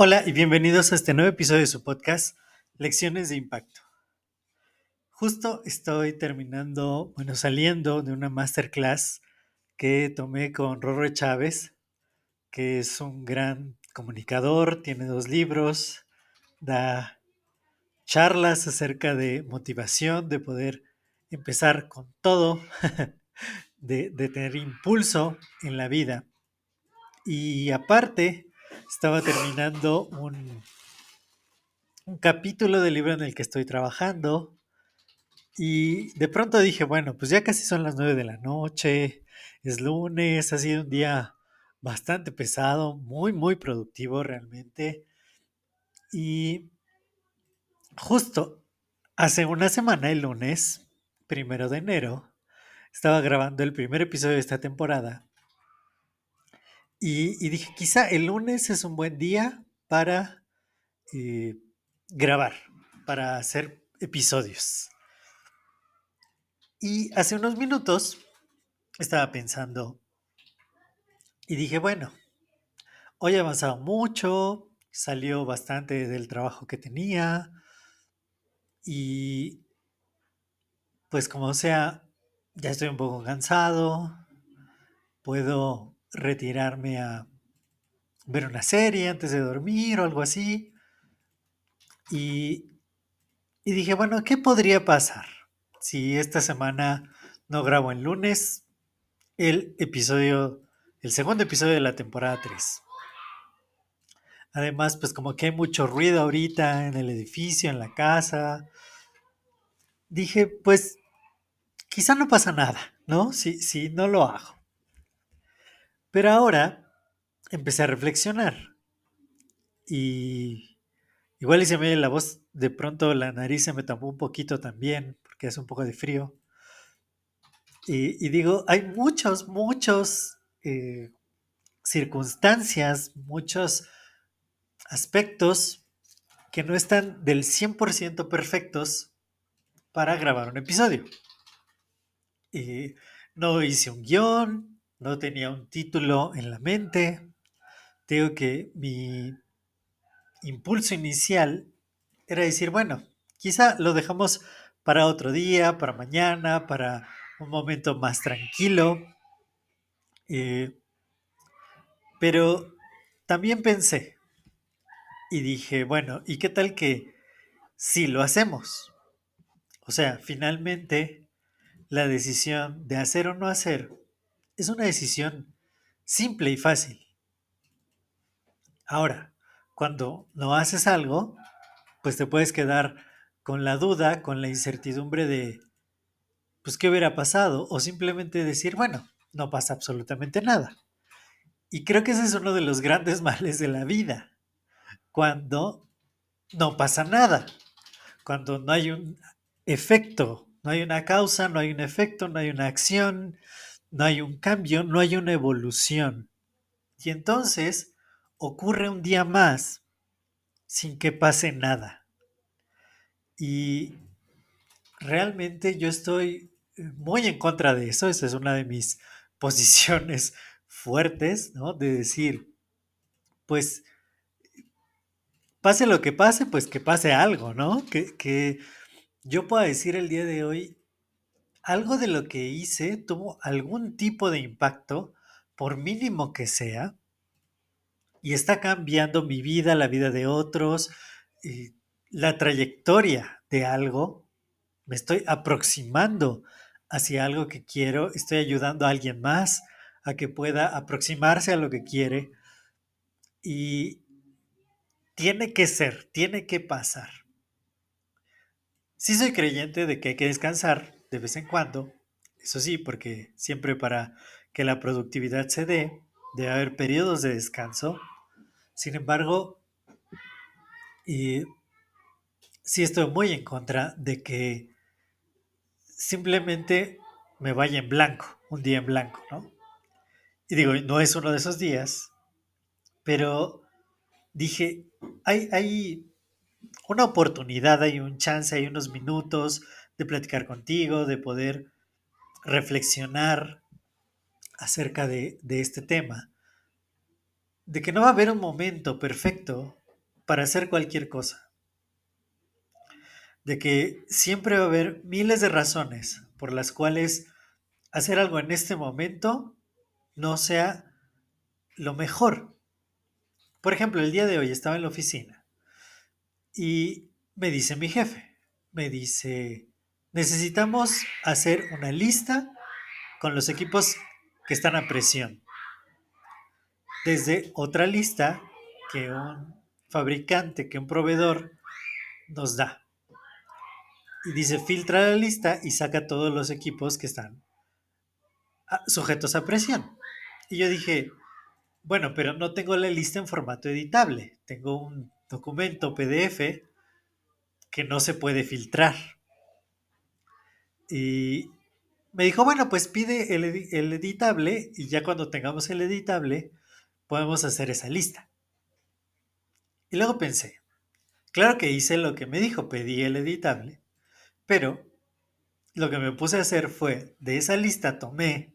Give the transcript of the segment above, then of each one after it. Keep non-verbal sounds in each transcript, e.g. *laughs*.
Hola y bienvenidos a este nuevo episodio de su podcast Lecciones de Impacto. Justo estoy terminando, bueno, saliendo de una masterclass que tomé con Rorro Chávez, que es un gran comunicador, tiene dos libros, da charlas acerca de motivación, de poder empezar con todo, *laughs* de, de tener impulso en la vida. Y aparte, estaba terminando un, capítulo del libro en el que estoy trabajando y de pronto dije, bueno, pues ya casi son las nueve de la noche, es lunes, ha sido un día bastante pesado, muy, muy productivo realmente. Y justo hace una semana, el lunes, primero de enero, estaba grabando el primer episodio de esta temporada y, dije, quizá el lunes es un buen día para eh, grabar, para hacer episodios. Y hace unos minutos estaba pensando y dije, bueno, hoy ha avanzado mucho, salió bastante del trabajo que tenía y pues como sea, ya estoy un poco cansado, puedo retirarme a ver una serie antes de dormir o algo así. Y, y dije, bueno, ¿qué podría pasar si esta semana no grabo el lunes el episodio, el segundo episodio de la temporada 3? Además, pues como que hay mucho ruido ahorita en el edificio, en la casa. Dije, pues quizá no pasa nada, ¿no? Si, si no lo hago. Pero ahora empecé a reflexionar y igual y se me la voz, de pronto la nariz se me tapó un poquito también porque hace un poco de frío. Y, digo, hay muchos, muchos eh, circunstancias, muchos aspectos que no están del 100% perfectos para grabar un episodio. Y no hice un guion, no tenía un título en la mente. Digo que mi impulso inicial era decir, bueno, quizá lo dejamos para otro día, para mañana, para un momento más tranquilo. Eh, pero también pensé y dije, bueno, ¿y qué tal que si lo hacemos? O sea, finalmente la decisión de hacer o no hacer es una decisión simple y fácil. Ahora, cuando no haces algo, pues te puedes quedar con la duda, con la incertidumbre de, pues, ¿qué hubiera pasado? O simplemente decir, bueno, no pasa absolutamente nada. Y creo que ese es uno de los grandes *laughs* males de la vida, cuando no pasa nada, cuando no hay un efecto, no hay una causa, no hay un efecto, no hay una acción, no hay un cambio, no hay una evolución. Y entonces ocurre un día más sin que pase nada. Y realmente yo estoy eh, muy en contra de eso. Esa es una de mis *laughs* posiciones fuertes, ¿no? De decir, pues, pase lo que pase, pues que pase algo, ¿no? Que, que yo pueda decir el día de hoy, algo de lo que hice tuvo algún tipo de impacto, por mínimo que sea, y está cambiando mi vida, la vida de otros, la trayectoria de algo. Me estoy aproximando hacia algo que quiero, estoy ayudando a alguien más a que pueda aproximarse a lo que quiere y tiene que ser, tiene que pasar. Sí soy creyente de que hay que descansar, de vez en cuando, eso sí, porque siempre para que la productividad se dé, debe haber periodos de descanso. Sin embargo, y sí estoy muy en contra de que simplemente me vaya en blanco, un día en blanco, ¿no? Y digo, no es uno de esos días, pero dije, hay, hay una oportunidad, hay un chance, hay unos minutos de platicar contigo, de poder reflexionar acerca de, este tema, de que no va a haber un momento perfecto para hacer cualquier cosa, de que siempre va a haber miles de razones por las cuales hacer algo en este momento no sea lo mejor. Por ejemplo, el día de hoy estaba en la oficina y me dice mi jefe, me dice, necesitamos hacer una lista con los equipos que están a presión. Desde otra lista que un fabricante, que un proveedor nos da. Y dice, filtra la lista y saca todos los equipos que están sujetos a presión. Y yo dije, bueno, pero no tengo la lista en formato editable. Tengo un documento PDF que no se puede filtrar. Y me dijo, bueno, pues pide el, el, editable y ya cuando tengamos el editable podemos hacer esa lista. Y luego pensé, claro que hice lo que me dijo, pedí el editable, pero lo que me puse a hacer fue, de esa lista tomé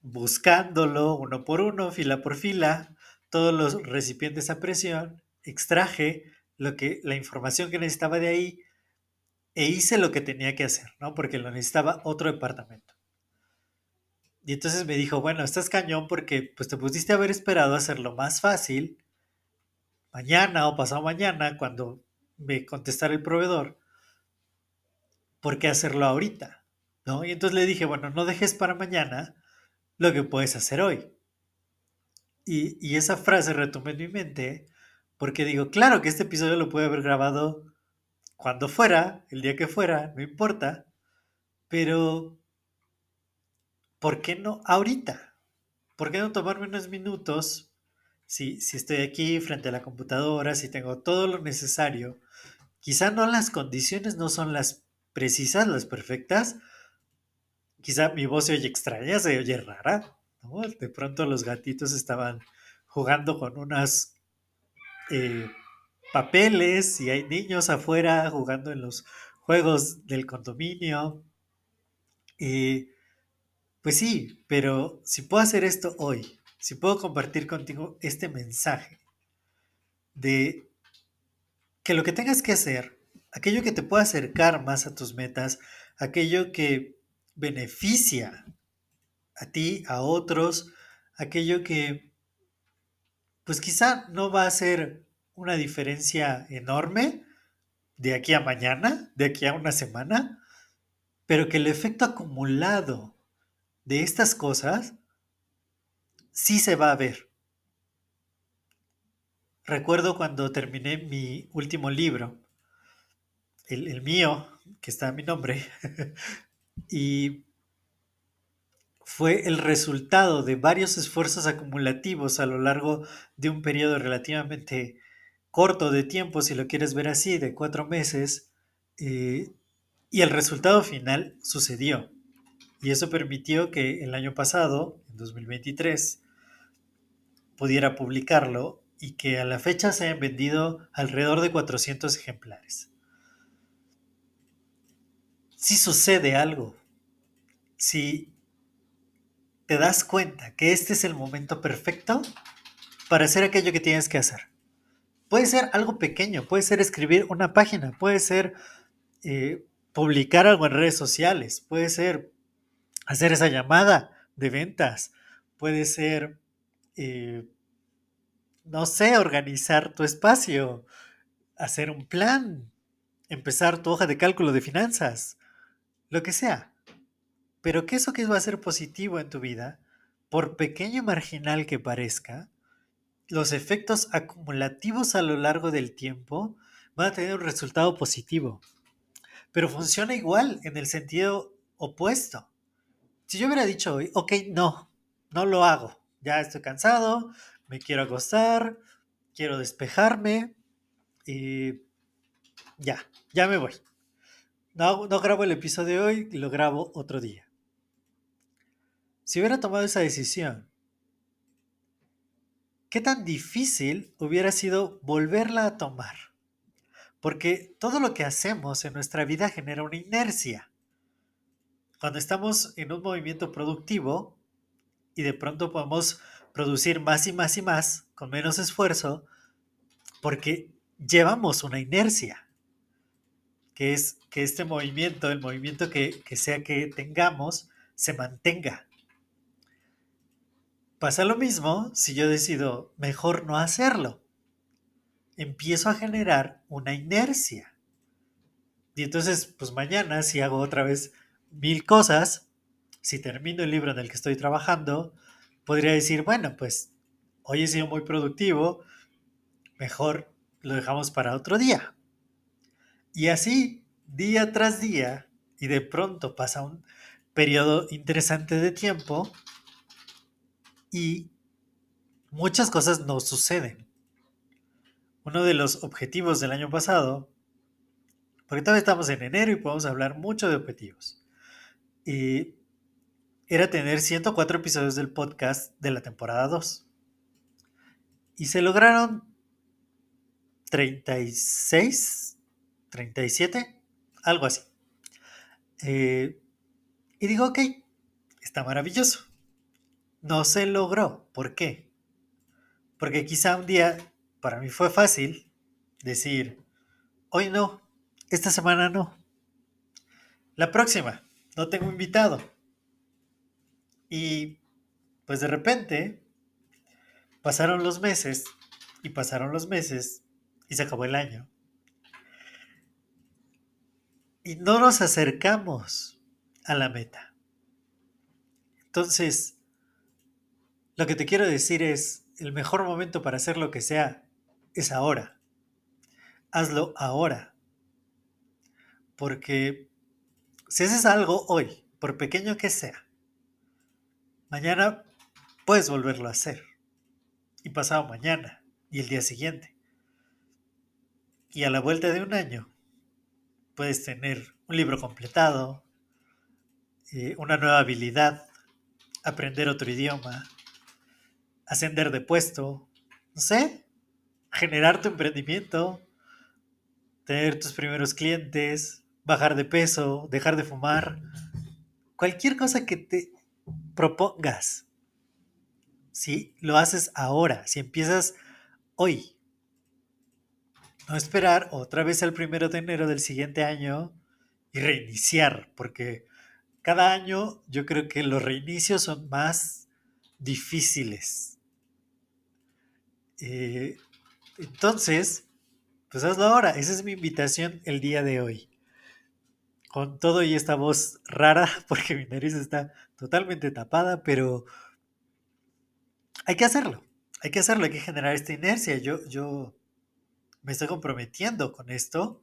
buscándolo uno por uno, fila por fila, todos los recipientes a presión, extraje lo que, la información que necesitaba de ahí e hice lo que tenía que hacer, ¿no? Porque lo necesitaba otro departamento. Y entonces me dijo, bueno, estás cañón porque pues te pusiste a haber esperado hacerlo más fácil mañana o pasado mañana cuando me contestara el proveedor. ¿Por qué hacerlo ahorita? ¿No? Y entonces le dije, bueno, no dejes para mañana lo que puedes hacer hoy. Y, esa frase retomé en mi mente porque digo, claro que este episodio lo puede haber grabado cuando fuera, el día que fuera, no importa, pero ¿por qué no ahorita? ¿Por qué no tomarme unos minutos si, si estoy aquí frente a la computadora, si tengo todo lo necesario? Quizá no las condiciones no son las precisas, las perfectas, quizá mi voz se oye extraña, se oye rara. De pronto los gatitos estaban jugando con unas eh, papeles y hay niños afuera jugando en los juegos del condominio. Y pues sí, pero si puedo hacer esto hoy, si puedo compartir contigo este mensaje de que lo que tengas que hacer, aquello que te pueda acercar más a tus metas, aquello que beneficia a ti, a otros, aquello que pues quizá no va a ser una diferencia enorme de aquí a mañana, de aquí a una semana, pero que el efecto acumulado de estas cosas sí se va a ver. Recuerdo cuando terminé mi último libro, el, mío, que está a mi nombre, *laughs* y fue el resultado de varios esfuerzos acumulativos a lo largo de un periodo relativamente corto de tiempo, si lo quieres ver así, de cuatro meses, eh, y el resultado final sucedió. Y eso permitió que el año pasado, en 2023, pudiera publicarlo y que a la fecha se hayan vendido alrededor de 400 ejemplares si sucede algo, si te das cuenta que este es el momento perfecto para hacer aquello que tienes que hacer. Puede ser algo pequeño, puede ser escribir una página, puede ser eh, publicar algo en redes sociales, puede ser hacer esa llamada de ventas, puede ser, eh, no sé, organizar tu espacio, hacer un plan, empezar tu hoja de cálculo de finanzas, lo que sea. Pero que eso que va a ser positivo en tu vida, por pequeño y marginal que parezca, los efectos acumulativos a lo largo del tiempo van a tener un resultado positivo. Pero funciona igual en el sentido opuesto. si yo hubiera dicho hoy, ok, no, no lo hago, ya estoy cansado, me quiero acostar, quiero despejarme y ya, ya me voy. No, no grabo el episodio de hoy, lo grabo otro día. Si hubiera tomado esa decisión, ¿qué tan difícil hubiera sido volverla a tomar? Porque todo lo que hacemos en nuestra vida genera una inercia. Cuando estamos en un movimiento productivo y de pronto podemos producir más y más y más con menos esfuerzo, porque llevamos una inercia, que es que este movimiento, el movimiento que, que sea que tengamos, se mantenga. Pasa lo mismo si yo decido mejor no hacerlo. Empiezo a generar una inercia. Y entonces, pues mañana, si hago otra vez mil cosas, si termino el libro en el que estoy trabajando, podría decir, bueno, pues hoy he sido muy productivo, mejor lo dejamos para otro día. Y así, día tras día, y de pronto pasa un periodo interesante de tiempo y muchas cosas no suceden. Uno de los objetivos del año pasado, porque todavía estamos en enero y podemos hablar mucho de objetivos, y era tener 104 episodios del podcast de la temporada 2. Y se lograron 36, 37, algo así. Eh, y digo, ok, está maravilloso. No se logró. ¿Por qué? Porque quizá un día para mí fue fácil decir, hoy no, esta semana no. La próxima, no tengo invitado. Y pues de repente pasaron los meses y pasaron los meses y se acabó el año. Y no nos acercamos a la meta. Entonces, lo que te quiero decir es, el mejor momento para hacer lo que sea es ahora. Hazlo ahora. Porque si haces algo hoy, por pequeño que sea, mañana puedes volverlo a hacer. Y pasado mañana y el día siguiente. Y a la vuelta de un año puedes tener un libro completado, eh, una nueva habilidad, aprender otro idioma, ascender de puesto, no sé, generar tu emprendimiento, tener tus primeros clientes, bajar de peso, dejar de fumar, cualquier cosa que te propongas. Si lo haces ahora, si empiezas hoy, no esperar otra vez el primero de enero del siguiente año y reiniciar, porque cada año yo creo que los reinicios son más difíciles. Eh, entonces, pues hazlo ahora. Esa es mi invitación el día de hoy. Con todo y esta voz rara, *laughs* porque mi nariz está totalmente tapada, pero hay que hacerlo. Hay que hacerlo, hay que generar esta inercia. Yo, yo me estoy comprometiendo con esto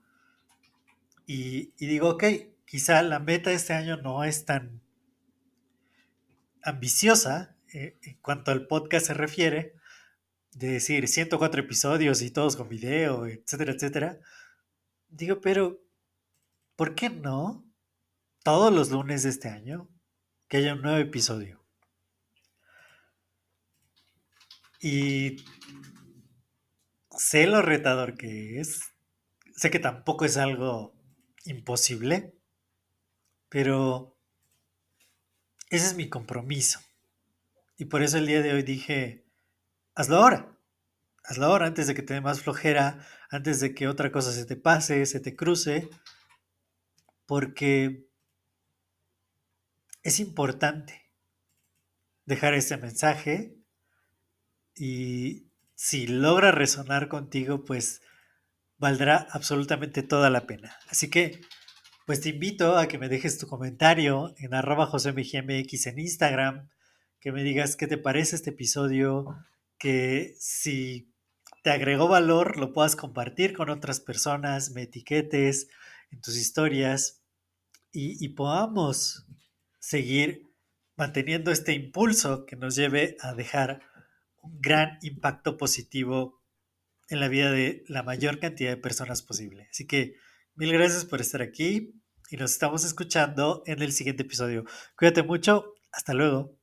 y, digo, ok, quizá la meta de este año no es tan ambiciosa eh, en cuanto al podcast se refiere, de decir 104 episodios y todos con video, etcétera, etcétera. Digo, pero, ¿por qué no todos los lunes de este año que haya un nuevo episodio? Y sé lo retador que es. Sé que tampoco es algo imposible, pero ese es mi compromiso. Y por eso el día de hoy dije, hazlo ahora. Hazlo ahora antes de que te dé más flojera, antes de que otra cosa se te pase, se te cruce, porque es importante dejar este mensaje y si logra resonar contigo, pues valdrá absolutamente toda la pena. Así que, pues te invito a que me dejes tu comentario en arroba josemgmx en Instagram, que me digas qué te parece este episodio, que si te agregó valor lo puedas compartir con otras personas, me etiquetes en tus historias y, y podamos seguir manteniendo este impulso que nos lleve a dejar un gran impacto positivo en la vida de la mayor cantidad de personas posible. Así que mil gracias por estar aquí y nos estamos escuchando en el siguiente episodio. Cuídate mucho, hasta luego.